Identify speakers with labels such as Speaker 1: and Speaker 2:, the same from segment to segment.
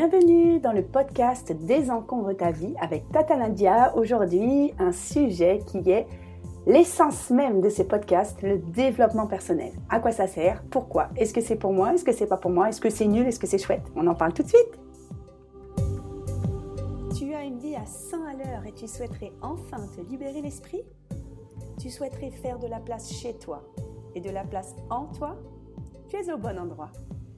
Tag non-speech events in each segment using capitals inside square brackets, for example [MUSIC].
Speaker 1: Bienvenue dans le podcast Désencombre ta vie avec Tata Nadia. Aujourd'hui, un sujet qui est l'essence même de ces podcasts, le développement personnel. À quoi ça sert? Pourquoi? Est-ce que c'est pour moi? Est-ce que c'est pas pour moi? Est-ce que c'est nul? Est-ce que c'est chouette? On en parle tout de suite. Tu as une vie à 100 à l'heure et tu souhaiterais enfin te libérer l'esprit? Tu souhaiterais faire de la place chez toi et de la place en toi? Tu es au bon endroit.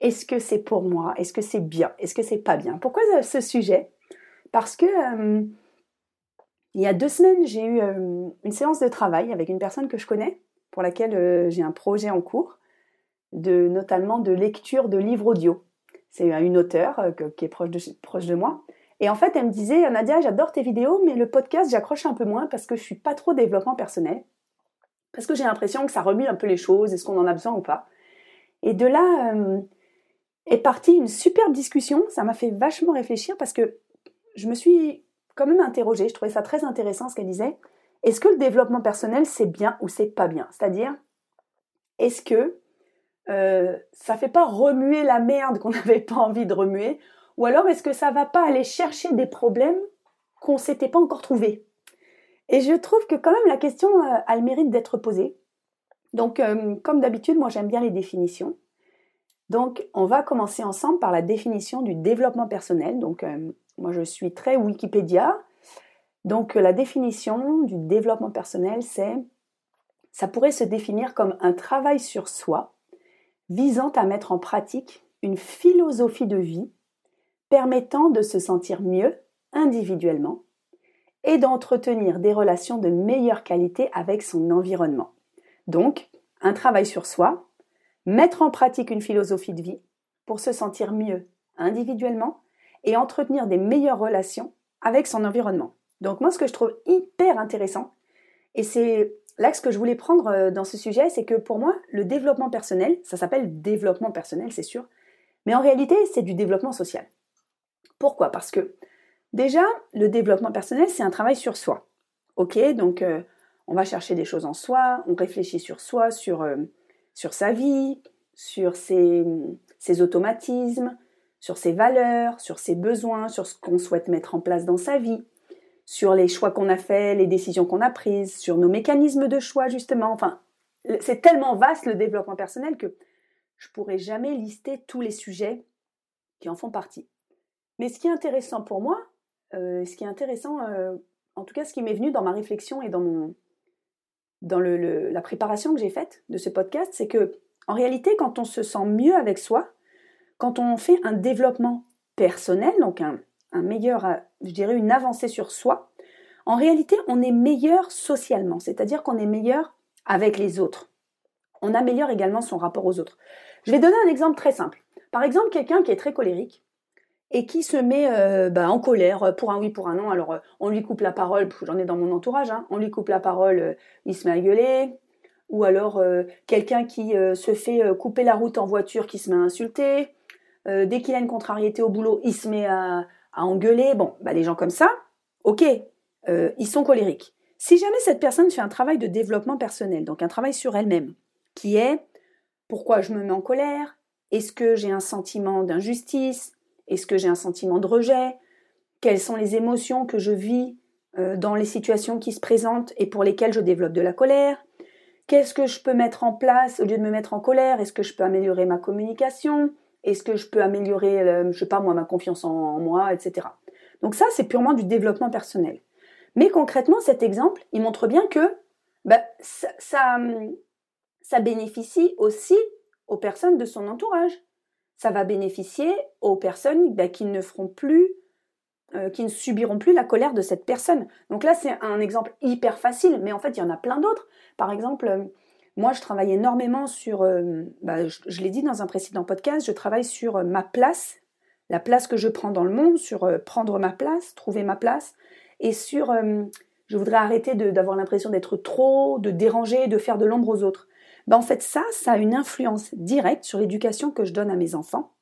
Speaker 1: Est-ce que c'est pour moi? Est-ce que c'est bien? Est-ce que c'est pas bien? Pourquoi ce sujet? Parce que euh, il y a deux semaines, j'ai eu euh, une séance de travail avec une personne que je connais, pour laquelle euh, j'ai un projet en cours, de, notamment de lecture de livres audio. C'est une auteure qui est proche de, proche de moi. Et en fait, elle me disait, Nadia, j'adore tes vidéos, mais le podcast, j'accroche un peu moins parce que je suis pas trop développement personnel. Parce que j'ai l'impression que ça remue un peu les choses, est-ce qu'on en a besoin ou pas. Et de là, est partie une superbe discussion. Ça m'a fait vachement réfléchir parce que je me suis quand même interrogée. Je trouvais ça très intéressant ce qu'elle disait. Est-ce que le développement personnel c'est bien ou c'est pas bien? C'est-à-dire, est-ce que euh, ça fait pas remuer la merde qu'on [LAUGHS] n'avait pas envie de remuer? Ou alors est-ce que ça va pas aller chercher des problèmes qu'on s'était pas encore trouvés? Et je trouve que quand même la question euh, a le mérite d'être posée. Donc, euh, comme d'habitude, moi j'aime bien les définitions. Donc, on va commencer ensemble par la définition du développement personnel. Donc, euh, moi, je suis très Wikipédia. Donc, la définition du développement personnel, c'est, ça pourrait se définir comme un travail sur soi visant à mettre en pratique une philosophie de vie permettant de se sentir mieux individuellement et d'entretenir des relations de meilleure qualité avec son environnement. Donc, un travail sur soi, mettre en pratique une philosophie de vie pour se sentir mieux individuellement et entretenir des meilleures relations avec son environnement. Donc moi, ce que je trouve hyper intéressant, et c'est l'axe que je voulais prendre euh, dans ce sujet, c'est que pour moi, le développement personnel, ça s'appelle développement personnel, c'est sûr, mais en réalité, c'est du développement social. Pourquoi? Parce que déjà, le développement personnel, c'est un travail sur soi. Ok, donc euh, on va chercher des choses en soi, on réfléchit sur soi, sur euh, sur sa vie, sur ses, automatismes, sur ses valeurs, sur ses besoins, sur ce qu'on souhaite mettre en place dans sa vie, sur les choix qu'on a faits, les décisions qu'on a prises, sur nos mécanismes de choix justement. Enfin, c'est tellement vaste le développement personnel que je pourrais jamais lister tous les sujets qui en font partie. Mais ce qui est intéressant pour moi, euh, ce qui est intéressant, euh, en tout cas ce qui m'est venu dans ma réflexion et dans mon, dans la préparation que j'ai faite de ce podcast, c'est que en réalité, quand on se sent mieux avec soi, quand on fait un développement personnel, donc un, meilleur, je dirais une avancée sur soi, en réalité, on est meilleur socialement, c'est-à-dire qu'on est meilleur avec les autres. On améliore également son rapport aux autres. Je vais donner un exemple très simple. Par exemple, quelqu'un qui est très colérique, et qui se met euh, bah, en colère pour un oui, pour un non. Alors, euh, on lui coupe la parole, j'en ai dans mon entourage, hein, on lui coupe la parole, euh, il se met à gueuler. Ou alors, quelqu'un qui se fait couper la route en voiture, qui se met à insulter. dès qu'il a une contrariété au boulot, il se met à, engueuler. Bon, bah, les gens comme ça, ok, ils sont colériques. Si jamais cette personne fait un travail de développement personnel, donc un travail sur elle-même, qui est pourquoi je me mets en colère? Est-ce que j'ai un sentiment d'injustice? Est-ce que j'ai un sentiment de rejet? Quelles sont les émotions que je vis euh, dans les situations qui se présentent et pour lesquelles je développe de la colère? Qu'est-ce que je peux mettre en place au lieu de me mettre en colère? Est-ce que je peux améliorer ma communication? Est-ce que je peux améliorer, je sais pas moi, ma confiance en, moi, etc. Donc ça, c'est purement du développement personnel. Mais concrètement, cet exemple, il montre bien que bah, ça, ça, bénéficie aussi aux personnes de son entourage. Ça va bénéficier aux personnes bah, qui ne feront plus, euh, qui ne subiront plus la colère de cette personne. Donc là, c'est un exemple hyper facile, mais en fait, il y en a plein d'autres. Par exemple, euh, moi, je travaille énormément sur, euh, bah, je l'ai dit dans un précédent podcast, je travaille sur ma place, la place que je prends dans le monde, sur prendre ma place, trouver ma place, et sur je voudrais arrêter d'avoir l'impression d'être trop, de déranger, de faire de l'ombre aux autres. Ben, en fait, ça, ça a une influence directe sur l'éducation que je donne à mes enfants,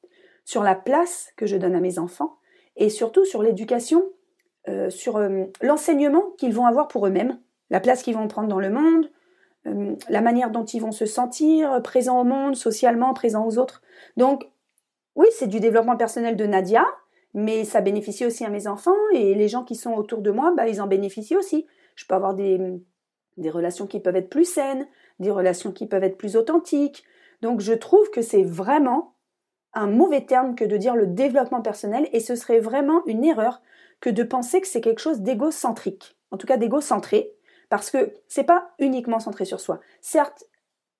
Speaker 1: sur la place que je donne à mes enfants, et surtout sur l'éducation, euh, sur euh, l'enseignement qu'ils vont avoir pour eux-mêmes, la place qu'ils vont prendre dans le monde, la manière dont ils vont se sentir présents au monde, socialement, présents aux autres. Donc, oui, c'est du développement personnel de Nadia, mais ça bénéficie aussi à mes enfants et les gens qui sont autour de moi, bah, ils en bénéficient aussi. Je peux avoir des, des relations qui peuvent être plus saines, des relations qui peuvent être plus authentiques. Donc je trouve que c'est vraiment un mauvais terme que de dire le développement personnel et ce serait vraiment une erreur que de penser que c'est quelque chose d'égocentrique, en tout cas d'égocentré, parce que c'est pas uniquement centré sur soi. Certes,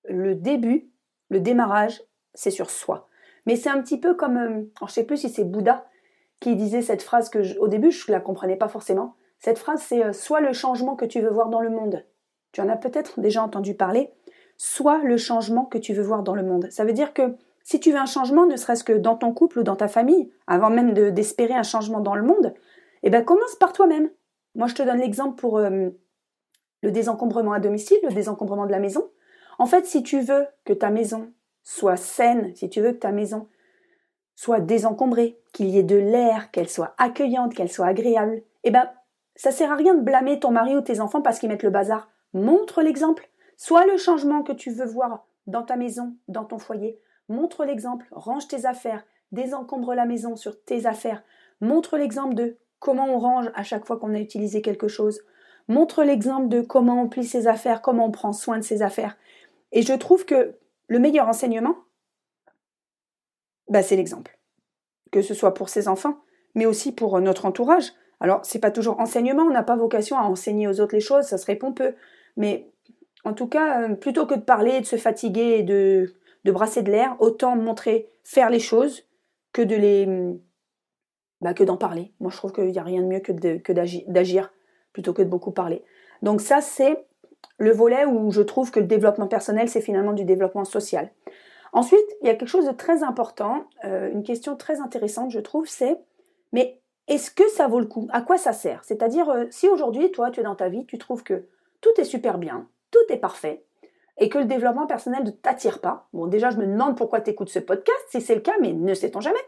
Speaker 1: le début, le démarrage, c'est sur soi. Mais c'est un petit peu comme, euh, je sais plus si c'est Bouddha qui disait cette phrase que au début je la comprenais pas forcément. Cette phrase c'est euh, soit le changement que tu veux voir dans le monde. Tu en as peut-être déjà entendu parler. Soit le changement que tu veux voir dans le monde. Ça veut dire que si tu veux un changement, ne serait-ce que dans ton couple ou dans ta famille, avant même d'espérer un changement dans le monde, eh ben commence par toi-même. Moi, je te donne l'exemple pour euh, le désencombrement à domicile, le désencombrement de la maison. En fait, si tu veux que ta maison soit saine, si tu veux que ta maison soit désencombrée, qu'il y ait de l'air, qu'elle soit accueillante, qu'elle soit agréable, eh ben, ça sert à rien de blâmer ton mari ou tes enfants parce qu'ils mettent le bazar. Montre l'exemple. Soit le changement que tu veux voir dans ta maison, dans ton foyer. Montre l'exemple. Range tes affaires. Désencombre la maison sur tes affaires. Montre l'exemple de comment on range à chaque fois qu'on a utilisé quelque chose. Montre l'exemple de comment on plie ses affaires, comment on prend soin de ses affaires. Et je trouve que le meilleur enseignement, bah, c'est l'exemple. Que ce soit pour ses enfants, mais aussi pour notre entourage. Alors, c'est pas toujours enseignement, on n'a pas vocation à enseigner aux autres les choses, ça serait pompeux. Mais en tout cas, euh, plutôt que de parler, de se fatiguer et de, brasser de l'air, autant montrer, faire les choses que de les. Bah, que d'en parler. Moi, je trouve qu'il n'y a rien de mieux que, que d'agir plutôt que de beaucoup parler. Donc, ça, c'est le volet où je trouve que le développement personnel, c'est finalement du développement social. Ensuite, il y a quelque chose de très important, euh, une question très intéressante, je trouve, c'est mais est-ce que ça vaut le coup? À quoi ça sert? C'est-à-dire, euh, si aujourd'hui, toi, tu es dans ta vie, tu trouves que tout est super bien, tout est parfait, et que le développement personnel ne t'attire pas, bon, déjà, je me demande pourquoi tu écoutes ce podcast, si c'est le cas, mais ne sait-on jamais.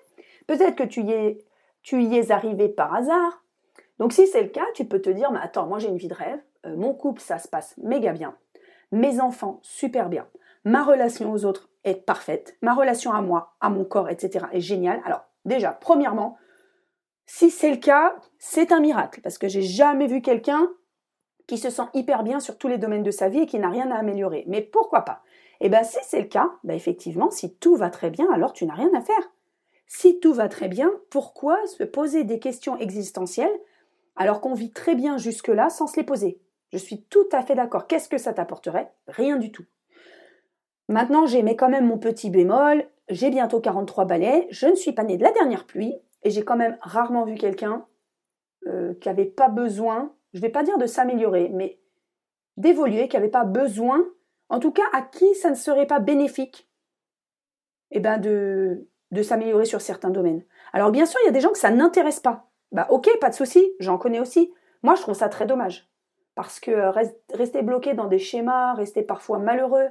Speaker 1: Peut-être que tu y, es, tu y es arrivé par hasard. Donc, si c'est le cas, tu peux te dire, mais attends, moi j'ai une vie de rêve, euh, mon couple, ça se passe méga bien, mes enfants, super bien, ma relation aux autres est parfaite, ma relation à moi, à mon corps, etc. est géniale. Alors déjà, premièrement, si c'est le cas, c'est un miracle, parce que j'ai jamais vu quelqu'un qui se sent hyper bien sur tous les domaines de sa vie et qui n'a rien à améliorer. Mais pourquoi pas? Eh bien, si c'est le cas, ben effectivement, si tout va très bien, alors tu n'as rien à faire. Si tout va très bien, pourquoi se poser des questions existentielles alors qu'on vit très bien jusque-là sans se les poser? Je suis tout à fait d'accord. Qu'est-ce que ça t'apporterait? Rien du tout. Maintenant, j'ai mis quand même mon petit bémol, j'ai bientôt 43 balais, je ne suis pas née de la dernière pluie, et j'ai quand même rarement vu quelqu'un euh, qui n'avait pas besoin, je ne vais pas dire de s'améliorer, mais d'évoluer, qui n'avait pas besoin, en tout cas à qui ça ne serait pas bénéfique, eh ben de, s'améliorer sur certains domaines. Alors bien sûr, il y a des gens que ça n'intéresse pas. Bah ok, pas de souci, j'en connais aussi. Moi, je trouve ça très dommage. Parce que euh, rester bloqué dans des schémas, rester parfois malheureux,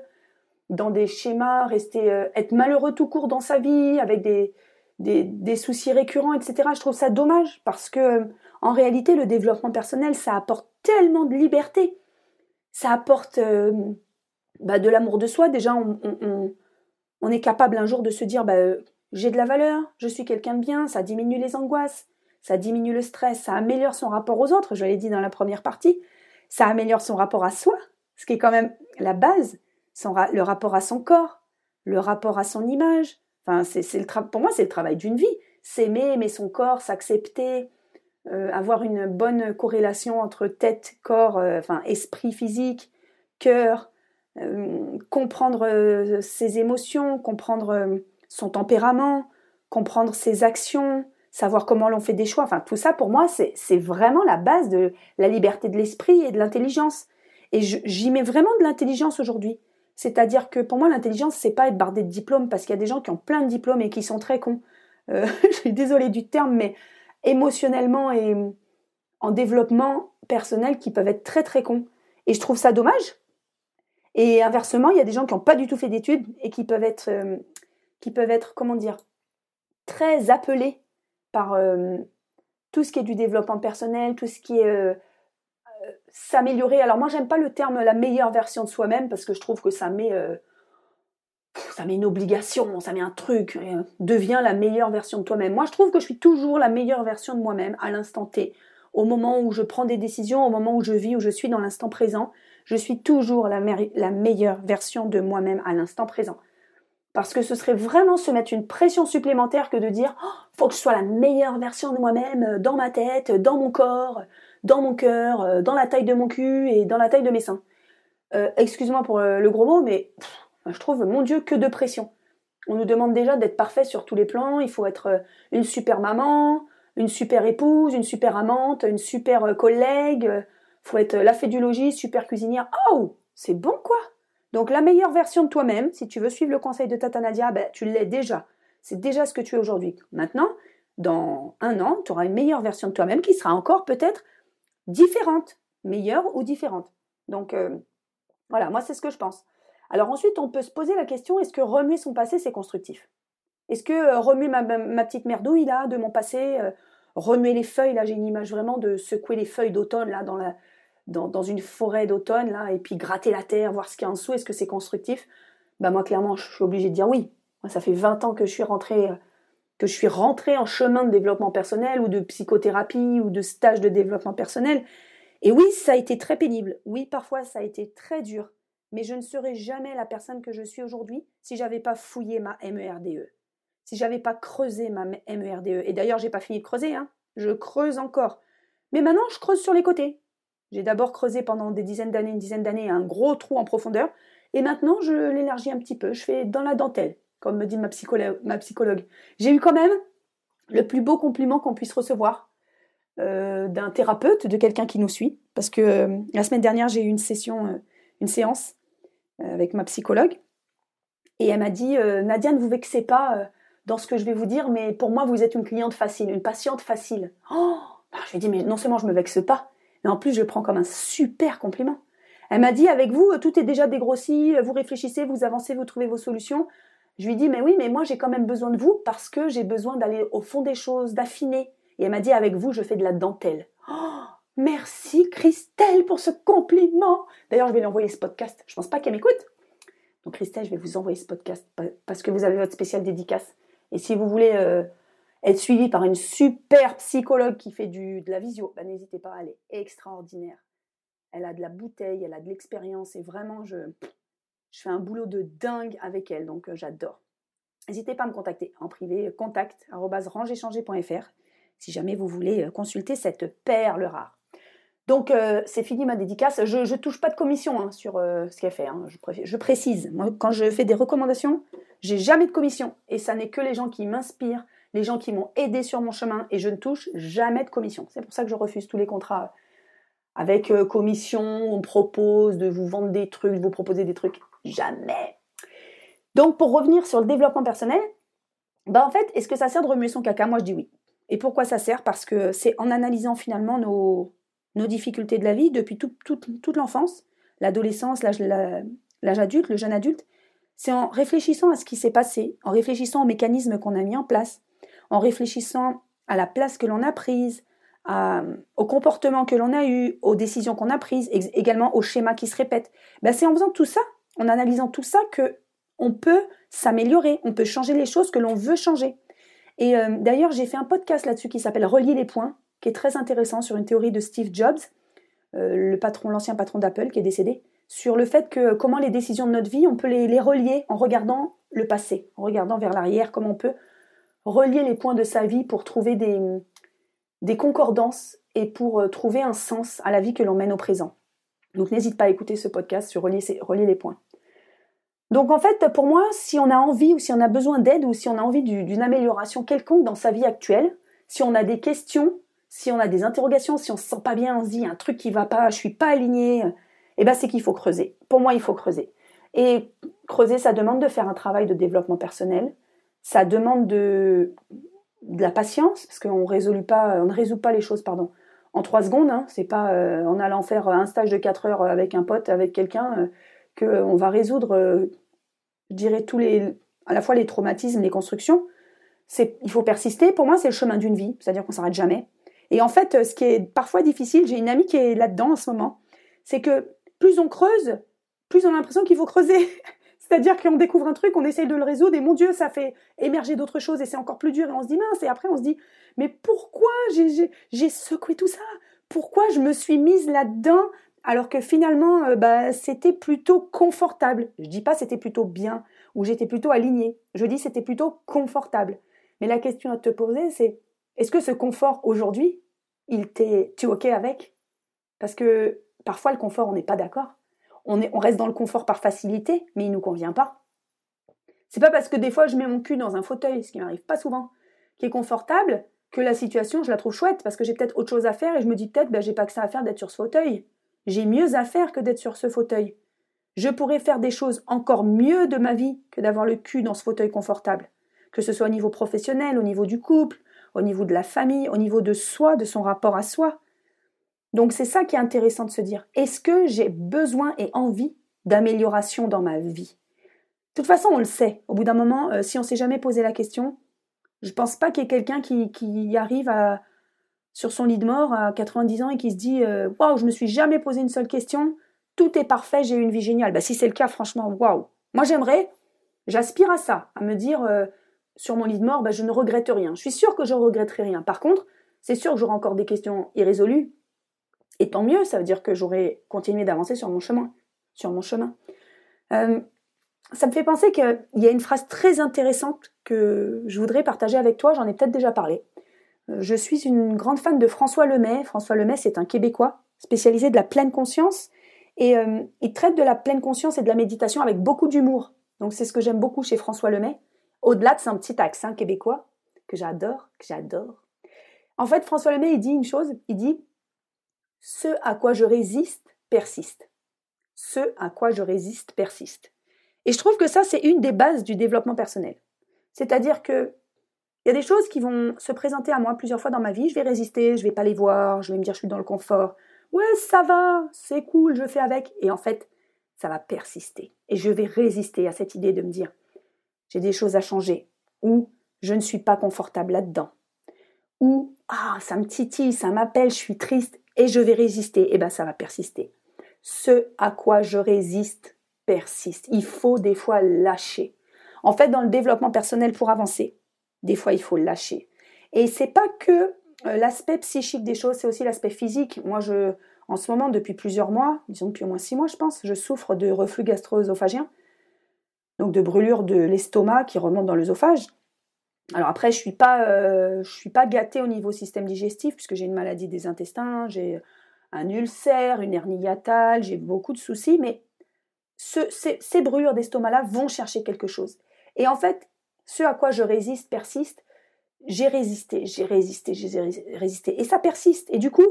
Speaker 1: dans des schémas, rester euh, être malheureux tout court dans sa vie, avec des, des, soucis récurrents, etc. Je trouve ça dommage parce que euh, en réalité, le développement personnel, ça apporte tellement de liberté. Ça apporte euh, bah, de l'amour de soi. Déjà, on, est capable un jour de se dire bah, j'ai de la valeur, je suis quelqu'un de bien, ça diminue les angoisses, ça diminue le stress, ça améliore son rapport aux autres, je l'ai dit dans la première partie, ça améliore son rapport à soi, ce qui est quand même la base le rapport à son corps, le rapport à son image. Enfin, c'est, pour moi, c'est le travail d'une vie. S'aimer, aimer son corps, s'accepter, euh, avoir une bonne corrélation entre tête, corps, euh, enfin esprit physique, cœur, comprendre ses émotions, comprendre son tempérament, comprendre ses actions, savoir comment l'on fait des choix. Enfin, tout ça, pour moi, c'est vraiment la base de la liberté de l'esprit et de l'intelligence. Et j'y mets vraiment de l'intelligence aujourd'hui. C'est-à-dire que pour moi, l'intelligence, c'est pas être bardé de diplômes, parce qu'il y a des gens qui ont plein de diplômes et qui sont très cons. Euh, [LAUGHS] je suis désolée du terme, mais émotionnellement et en développement personnel qui peuvent être très très cons. Et je trouve ça dommage. Et inversement, il y a des gens qui n'ont pas du tout fait d'études et qui peuvent être, euh, comment dire, très appelés par euh, tout ce qui est du développement personnel, tout ce qui est s'améliorer. Alors moi, j'aime pas le terme la meilleure version de soi-même parce que je trouve que ça met, euh, ça met une obligation, ça met un truc. Euh, deviens la meilleure version de toi-même. Moi, je trouve que je suis toujours la meilleure version de moi-même à l'instant T. Au moment où je prends des décisions, au moment où je vis, où je suis dans l'instant présent, je suis toujours la, meilleure version de moi-même à l'instant présent. Parce que ce serait vraiment se mettre une pression supplémentaire que de dire oh, faut que je sois la meilleure version de moi-même euh, dans ma tête, dans mon corps, dans mon cœur, euh, dans la taille de mon cul et dans la taille de mes seins. Euh, excuse-moi pour euh, le gros mot, mais je trouve, mon Dieu, que de pression. On nous demande déjà d'être parfait sur tous les plans. Il faut être une super maman, une super épouse, une super amante, une super collègue. Il faut être la fée du logis, super cuisinière. Oh, c'est bon quoi Donc la meilleure version de toi-même, si tu veux suivre le conseil de Tata Nadia, ben, tu l'es déjà. C'est déjà ce que tu es aujourd'hui. Maintenant, dans un an, tu auras une meilleure version de toi-même qui sera encore peut-être différentes, meilleures ou différentes. Donc euh, voilà, moi c'est ce que je pense. Alors ensuite, on peut se poser la question, est-ce que remuer son passé, c'est constructif? Est-ce que euh, remuer ma, petite merdouille là, de mon passé, euh, remuer les feuilles, là j'ai une image vraiment de secouer les feuilles d'automne là dans, une forêt d'automne là, et puis gratter la terre, voir ce qu'il y a en dessous, est-ce que c'est constructif? Bah moi clairement, je suis obligée de dire oui. Moi, ça fait 20 ans que je suis rentrée que je suis rentrée en chemin de développement personnel ou de psychothérapie ou de stage de développement personnel. Et oui, ça a été très pénible. Oui, parfois ça a été très dur. Mais je ne serais jamais la personne que je suis aujourd'hui si j'avais pas fouillé ma MERDE. Si j'avais pas creusé ma MERDE. Et d'ailleurs, j'ai pas fini de creuser, hein. Je creuse encore. Mais maintenant, je creuse sur les côtés. J'ai d'abord creusé pendant des dizaines d'années, une dizaine d'années, un gros trou en profondeur. Et maintenant, je l'élargis un petit peu. Je fais dans la dentelle comme me dit ma, psychologue. J'ai eu quand même le plus beau compliment qu'on puisse recevoir euh, d'un thérapeute, de quelqu'un qui nous suit. Parce que euh, la semaine dernière, j'ai eu une session, euh, une séance avec ma psychologue. Et elle m'a dit, Nadia, ne vous vexez pas dans ce que je vais vous dire, mais pour moi, vous êtes une cliente facile, une patiente facile. Oh je lui ai dit, mais non seulement je me vexe pas, mais en plus, je le prends comme un super compliment. Elle m'a dit, avec vous, tout est déjà dégrossi, vous réfléchissez, vous avancez, vous trouvez vos solutions. Je lui dis, mais oui, mais moi j'ai quand même besoin de vous parce que j'ai besoin d'aller au fond des choses, d'affiner. Et elle m'a dit, avec vous, je fais de la dentelle. Oh, merci Christelle pour ce compliment. D'ailleurs, je vais lui envoyer ce podcast. Je pense pas qu'elle m'écoute. Donc Christelle, je vais vous envoyer ce podcast parce que vous avez votre spéciale dédicace. Et si vous voulez euh, être suivi par une super psychologue qui fait du, de la visio, bah, n'hésitez pas, elle est extraordinaire. Elle a de la bouteille, elle a de l'expérience et vraiment, je, fais un boulot de dingue avec elle, donc euh, j'adore. N'hésitez pas à me contacter en privé, contact.rangeéchanger.fr si jamais vous voulez euh, consulter cette perle rare. Donc euh, c'est fini ma dédicace. Je ne touche pas de commission hein, sur ce qu'elle fait. Hein. Je, précise. Moi, quand je fais des recommandations, j'ai jamais de commission. Et ça n'est que les gens qui m'inspirent, les gens qui m'ont aidé sur mon chemin. Et je ne touche jamais de commission. C'est pour ça que je refuse tous les contrats avec commission. On propose de vous vendre des trucs, de vous proposer des trucs. Jamais. Donc, pour revenir sur le développement personnel, bah en fait, est-ce que ça sert de remuer son caca? Moi, je dis oui. Et pourquoi ça sert? Parce que c'est en analysant finalement nos, nos difficultés de la vie depuis toute l'enfance, l'adolescence, l'âge adulte, le jeune adulte. C'est en réfléchissant à ce qui s'est passé, en réfléchissant aux mécanismes qu'on a mis en place, en réfléchissant à la place que l'on a prise, au comportement que l'on a eu, aux décisions qu'on a prises, également aux schémas qui se répètent. Ben, c'est en faisant tout ça en analysant tout ça que on peut s'améliorer, on peut changer les choses que l'on veut changer. Et euh, d'ailleurs, j'ai fait un podcast là-dessus qui s'appelle Relier les points, qui est très intéressant sur une théorie de Steve Jobs, euh, le patron, l'ancien patron d'Apple qui est décédé, sur le fait que comment les décisions de notre vie, on peut les, les relier en regardant le passé, en regardant vers l'arrière, comment on peut relier les points de sa vie pour trouver des, des concordances et pour euh, trouver un sens à la vie que l'on mène au présent. Donc n'hésite pas à écouter ce podcast sur relier, les points. Donc en fait, pour moi, si on a envie ou si on a besoin d'aide ou si on a envie d'une amélioration quelconque dans sa vie actuelle, si on a des questions, si on a des interrogations, si on se sent pas bien, on se dit un truc qui va pas, je suis pas aligné, eh ben c'est qu'il faut creuser. Pour moi, il faut creuser. Et creuser, ça demande de faire un travail de développement personnel, ça demande de, la patience, parce qu'on pas, on ne résout pas les choses, pardon, en trois secondes. Hein. C'est pas euh, en allant faire un stage de quatre heures avec un pote, avec quelqu'un, euh, qu'on va résoudre, euh, je dirais, tous les, à la fois les traumatismes, les constructions. Il faut persister. Pour moi, c'est le chemin d'une vie, c'est-à-dire qu'on s'arrête jamais. Et en fait, ce qui est parfois difficile, j'ai une amie qui est là-dedans en ce moment, c'est que plus on creuse, plus on a l'impression qu'il faut creuser. [LAUGHS] C'est-à-dire qu'on découvre un truc, on essaye de le résoudre, et mon Dieu, ça fait émerger d'autres choses, et c'est encore plus dur, et on se dit mince, et après on se dit, mais pourquoi j'ai secoué tout ça? Pourquoi je me suis mise là-dedans alors que finalement, euh, bah, c'était plutôt confortable? Je dis pas c'était plutôt bien, ou j'étais plutôt alignée. Je dis c'était plutôt confortable. Mais la question à te poser, c'est est-ce que ce confort aujourd'hui, il t'est, tu es ok avec? Parce que parfois le confort, on n'est pas d'accord on, reste dans le confort par facilité, mais il ne nous convient pas. C'est pas parce que des fois je mets mon cul dans un fauteuil, ce qui m'arrive pas souvent, qui est confortable, que la situation je la trouve chouette, parce que j'ai peut-être autre chose à faire et je me dis peut-être ben, j'ai pas que ça à faire d'être sur ce fauteuil. J'ai mieux à faire que d'être sur ce fauteuil. Je pourrais faire des choses encore mieux de ma vie que d'avoir le cul dans ce fauteuil confortable. Que ce soit au niveau professionnel, au niveau du couple, au niveau de la famille, au niveau de soi, de son rapport à soi. Donc c'est ça qui est intéressant de se dire. Est-ce que j'ai besoin et envie d'amélioration dans ma vie? De toute façon, on le sait. Au bout d'un moment, euh, si on ne s'est jamais posé la question, je ne pense pas qu'il y ait quelqu'un qui, qui, arrive à, sur son lit de mort à 90 ans et qui se dit euh, Waouh, je me suis jamais posé une seule question, tout est parfait, j'ai une vie géniale. Bah, si c'est le cas, franchement, waouh. Moi, j'aimerais, j'aspire à ça, à me dire euh, sur mon lit de mort, bah, je ne regrette rien. Je suis sûre que je ne regretterai rien. Par contre, c'est sûr que j'aurai encore des questions irrésolues, et tant mieux, ça veut dire que j'aurai continué d'avancer sur mon chemin. Sur mon chemin. Euh, ça me fait penser qu'il y a une phrase très intéressante que je voudrais partager avec toi, j'en ai peut-être déjà parlé. Euh, je suis une grande fan de François Lemay. François Lemay, c'est un Québécois spécialisé de la pleine conscience et euh, il traite de la pleine conscience et de la méditation avec beaucoup d'humour. Donc c'est ce que j'aime beaucoup chez François Lemay. Au-delà de son petit accent québécois que j'adore, que j'adore. En fait, François Lemay, il dit une chose, il dit ce à quoi je résiste persiste. Ce à quoi je résiste persiste. Et je trouve que ça, c'est une des bases du développement personnel. C'est-à-dire que il y a des choses qui vont se présenter à moi plusieurs fois dans ma vie, je vais résister, je vais pas les voir, je vais me dire je suis dans le confort. Ouais, ça va, c'est cool, je fais avec. Et en fait, ça va persister. Et je vais résister à cette idée de me dire j'ai des choses à changer ou je ne suis pas confortable là-dedans. Ou ah, ça me titille, ça m'appelle, je suis triste et je vais résister, et eh bien ça va persister. Ce à quoi je résiste persiste. Il faut des fois lâcher. En fait, dans le développement personnel pour avancer, des fois il faut lâcher. Et c'est pas que euh, l'aspect psychique des choses, c'est aussi l'aspect physique. Moi, je, en ce moment, depuis plusieurs mois, disons depuis au moins six mois, je pense, je souffre de reflux gastro-œsophagien, donc de brûlure de l'estomac qui remonte dans l'œsophage. Alors après, je suis pas, euh, je suis pas gâtée au niveau système digestif puisque j'ai une maladie des intestins, j'ai un ulcère, une hernie j'ai beaucoup de soucis, mais ces, ces brûlures d'estomac-là vont chercher quelque chose. Et en fait, ce à quoi je résiste persiste. J'ai résisté, j'ai résisté, j'ai résisté, et ça persiste. Et du coup,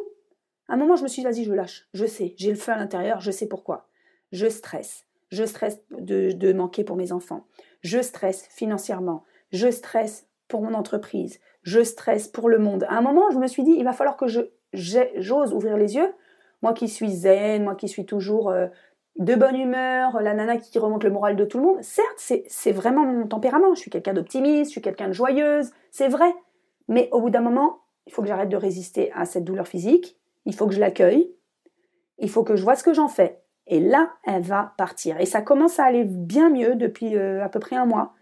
Speaker 1: à un moment, je me suis dit, vas-y, je lâche. Je sais, j'ai le feu à l'intérieur, je sais pourquoi. Je stresse. Je stresse de, manquer pour mes enfants. Je stresse financièrement. Je stresse pour mon entreprise, je stresse pour le monde. À un moment, je me suis dit, il va falloir que j'ose ouvrir les yeux. Moi qui suis zen, moi qui suis toujours euh, de bonne humeur, la nana qui remonte le moral de tout le monde. Certes, c'est vraiment mon tempérament. Je suis quelqu'un d'optimiste, je suis quelqu'un de joyeuse, c'est vrai. Mais au bout d'un moment, il faut que j'arrête de résister à cette douleur physique. Il faut que je l'accueille. Il faut que je vois ce que j'en fais. Et là, elle va partir. Et ça commence à aller bien mieux depuis euh, à peu près un mois.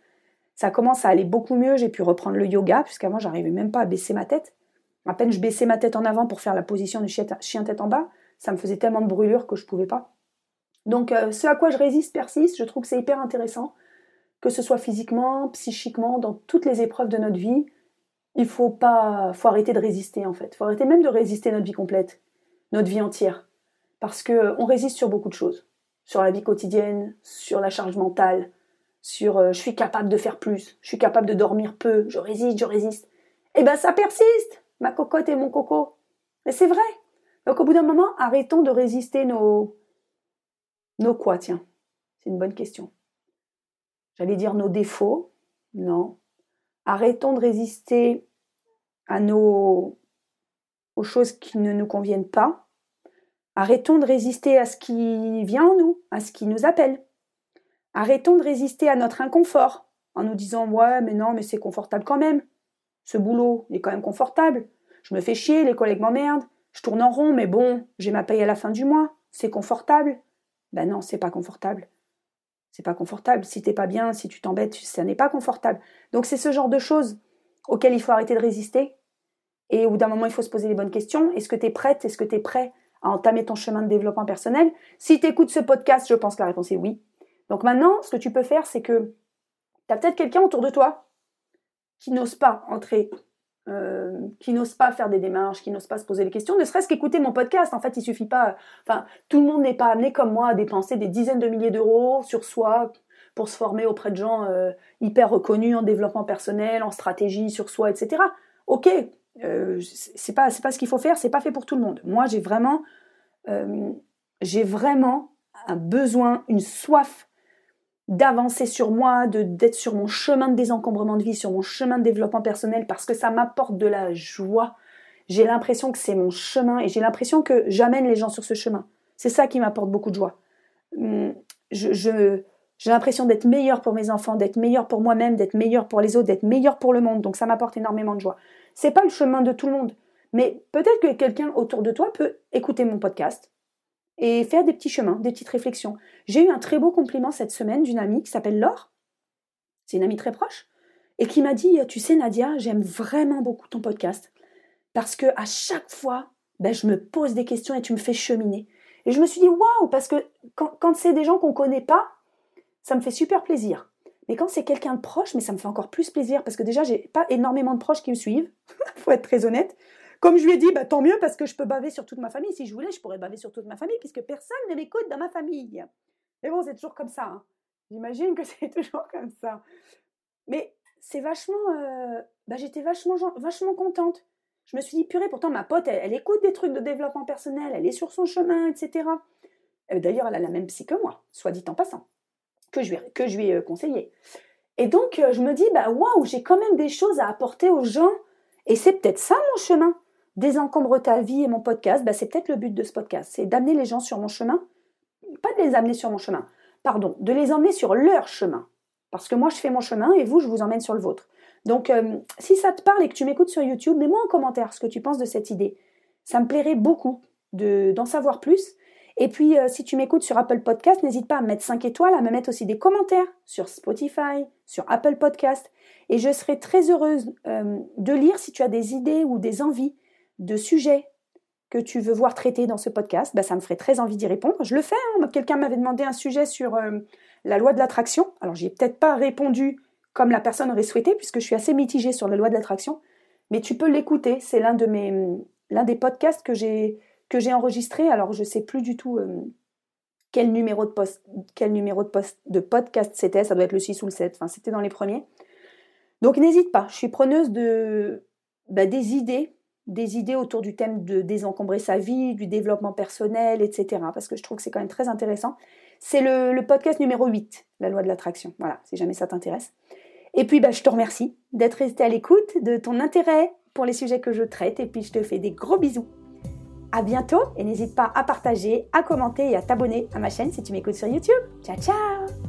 Speaker 1: Ça commence à aller beaucoup mieux. J'ai pu reprendre le yoga, puisqu'avant, j'arrivais même pas à baisser ma tête. À peine je baissais ma tête en avant pour faire la position du chien tête en bas, ça me faisait tellement de brûlure que je pouvais pas. Donc, euh, ce à quoi je résiste persiste. Je trouve que c'est hyper intéressant, que ce soit physiquement, psychiquement, dans toutes les épreuves de notre vie. il faut pas, faut arrêter de résister en fait. Faut arrêter même de résister notre vie complète, notre vie entière, parce que on résiste sur beaucoup de choses, sur la vie quotidienne, sur la charge mentale, sur euh, je suis capable de faire plus, je suis capable de dormir peu, je résiste, je résiste. Eh ben ça persiste, ma cocotte et mon coco. Mais c'est vrai. Donc au bout d'un moment, arrêtons de résister nos nos quoi, tiens. C'est une bonne question. J'allais dire nos défauts. Non. Arrêtons de résister à nos aux choses qui ne nous conviennent pas. Arrêtons de résister à ce qui vient en nous, à ce qui nous appelle. Arrêtons de résister à notre inconfort en nous disant ouais mais non mais c'est confortable quand même. Ce boulot est quand même confortable. Je me fais chier, les collègues m'emmerdent, je tourne en rond mais bon, j'ai ma paye à la fin du mois, c'est confortable. Ben non, c'est pas confortable. C'est pas confortable. Si t'es pas bien, si tu t'embêtes, ça n'est pas confortable. Donc c'est ce genre de choses auxquelles il faut arrêter de résister. Et au bout d'un moment, il faut se poser les bonnes questions. Est-ce que tu es prête? Est-ce que tu es prêt? À entamer ton chemin de développement personnel Si tu écoutes ce podcast, je pense que la réponse est oui. Donc maintenant, ce que tu peux faire, c'est que tu as peut-être quelqu'un autour de toi qui n'ose pas entrer euh, qui n'osent pas faire des démarches, qui n'osent pas se poser les questions, ne serait-ce qu'écouter mon podcast. En fait, il suffit pas. Enfin, tout le monde n'est pas amené comme moi à dépenser des dizaines de milliers d'euros sur soi pour se former auprès de gens euh, hyper reconnus en développement personnel, en stratégie sur soi, etc. Ok, euh, c'est pas c'est pas ce qu'il faut faire, c'est pas fait pour tout le monde. Moi, j'ai vraiment euh, j'ai vraiment un besoin, une soif d'avancer sur moi, de d'être sur mon chemin de désencombrement de vie, sur mon chemin de développement personnel, parce que ça m'apporte de la joie. J'ai l'impression que c'est mon chemin et j'ai l'impression que j'amène les gens sur ce chemin. C'est ça qui m'apporte beaucoup de joie. Hum, j'ai l'impression d'être meilleur pour mes enfants, d'être meilleur pour moi-même, d'être meilleur pour les autres, d'être meilleur pour le monde. Donc ça m'apporte énormément de joie. C'est pas le chemin de tout le monde, mais peut-être que quelqu'un autour de toi peut écouter mon podcast, et faire des petits chemins, des petites réflexions. J'ai eu un très beau compliment cette semaine d'une amie qui s'appelle Laure, c'est une amie très proche, et qui m'a dit Tu sais, Nadia, j'aime vraiment beaucoup ton podcast parce que à chaque fois, ben, je me pose des questions et tu me fais cheminer. Et je me suis dit Waouh, parce que quand, quand c'est des gens qu'on ne connaît pas, ça me fait super plaisir. Mais quand c'est quelqu'un de proche, mais ça me fait encore plus plaisir parce que déjà, j'ai pas énormément de proches qui me suivent, [LAUGHS] faut être très honnête. Comme je lui ai dit, bah, tant mieux parce que je peux baver sur toute ma famille. Si je voulais, je pourrais baver sur toute ma famille puisque personne ne m'écoute dans ma famille. Mais bon, c'est toujours comme ça. Hein. J'imagine que [LAUGHS] c'est toujours comme ça. Mais c'est vachement. Euh, bah, j'étais vachement, contente. Je me suis dit, purée, pourtant ma pote, elle, écoute des trucs de développement personnel, elle est sur son chemin, etc. Euh, d'ailleurs, elle a la même psy que moi, soit dit en passant, que je lui, ai euh, conseillé. Et donc, je me dis, bah waouh, j'ai quand même des choses à apporter aux gens. Et c'est peut-être ça mon chemin désencombre ta vie et mon podcast, bah, c'est peut-être le but de ce podcast, c'est d'amener les gens sur mon chemin, pas de les amener sur mon chemin, pardon, de les emmener sur leur chemin. Parce que moi, je fais mon chemin et vous, je vous emmène sur le vôtre. Donc, euh, si ça te parle et que tu m'écoutes sur YouTube, mets-moi en commentaire ce que tu penses de cette idée. Ça me plairait beaucoup d'en savoir plus. Et puis, euh, si tu m'écoutes sur Apple Podcast, n'hésite pas à me mettre 5 étoiles, à me mettre aussi des commentaires sur Spotify, sur Apple Podcast. Et je serai très heureuse euh, de lire si tu as des idées ou des envies de sujets que tu veux voir traités dans ce podcast, bah, ça me ferait très envie d'y répondre. Je le fais, hein. quelqu'un m'avait demandé un sujet sur euh, la loi de l'attraction. Alors j'ai peut-être pas répondu comme la personne aurait souhaité, puisque je suis assez mitigée sur la loi de l'attraction, mais tu peux l'écouter, c'est l'un des podcasts que j'ai que j'ai enregistré. Alors je sais plus du tout euh, quel numéro de quel numéro de podcast c'était, ça doit être le 6 ou le 7, enfin c'était dans les premiers. Donc n'hésite pas, je suis preneuse de bah, des idées des idées autour du thème de désencombrer sa vie, du développement personnel, etc. Parce que je trouve que c'est quand même très intéressant. C'est le, podcast numéro 8, la loi de l'attraction. Voilà, si jamais ça t'intéresse. Et puis, bah, je te remercie d'être resté à l'écoute, de ton intérêt pour les sujets que je traite. Et puis, je te fais des gros bisous. À bientôt et n'hésite pas à partager, à commenter et à t'abonner à ma chaîne si tu m'écoutes sur YouTube. Ciao, ciao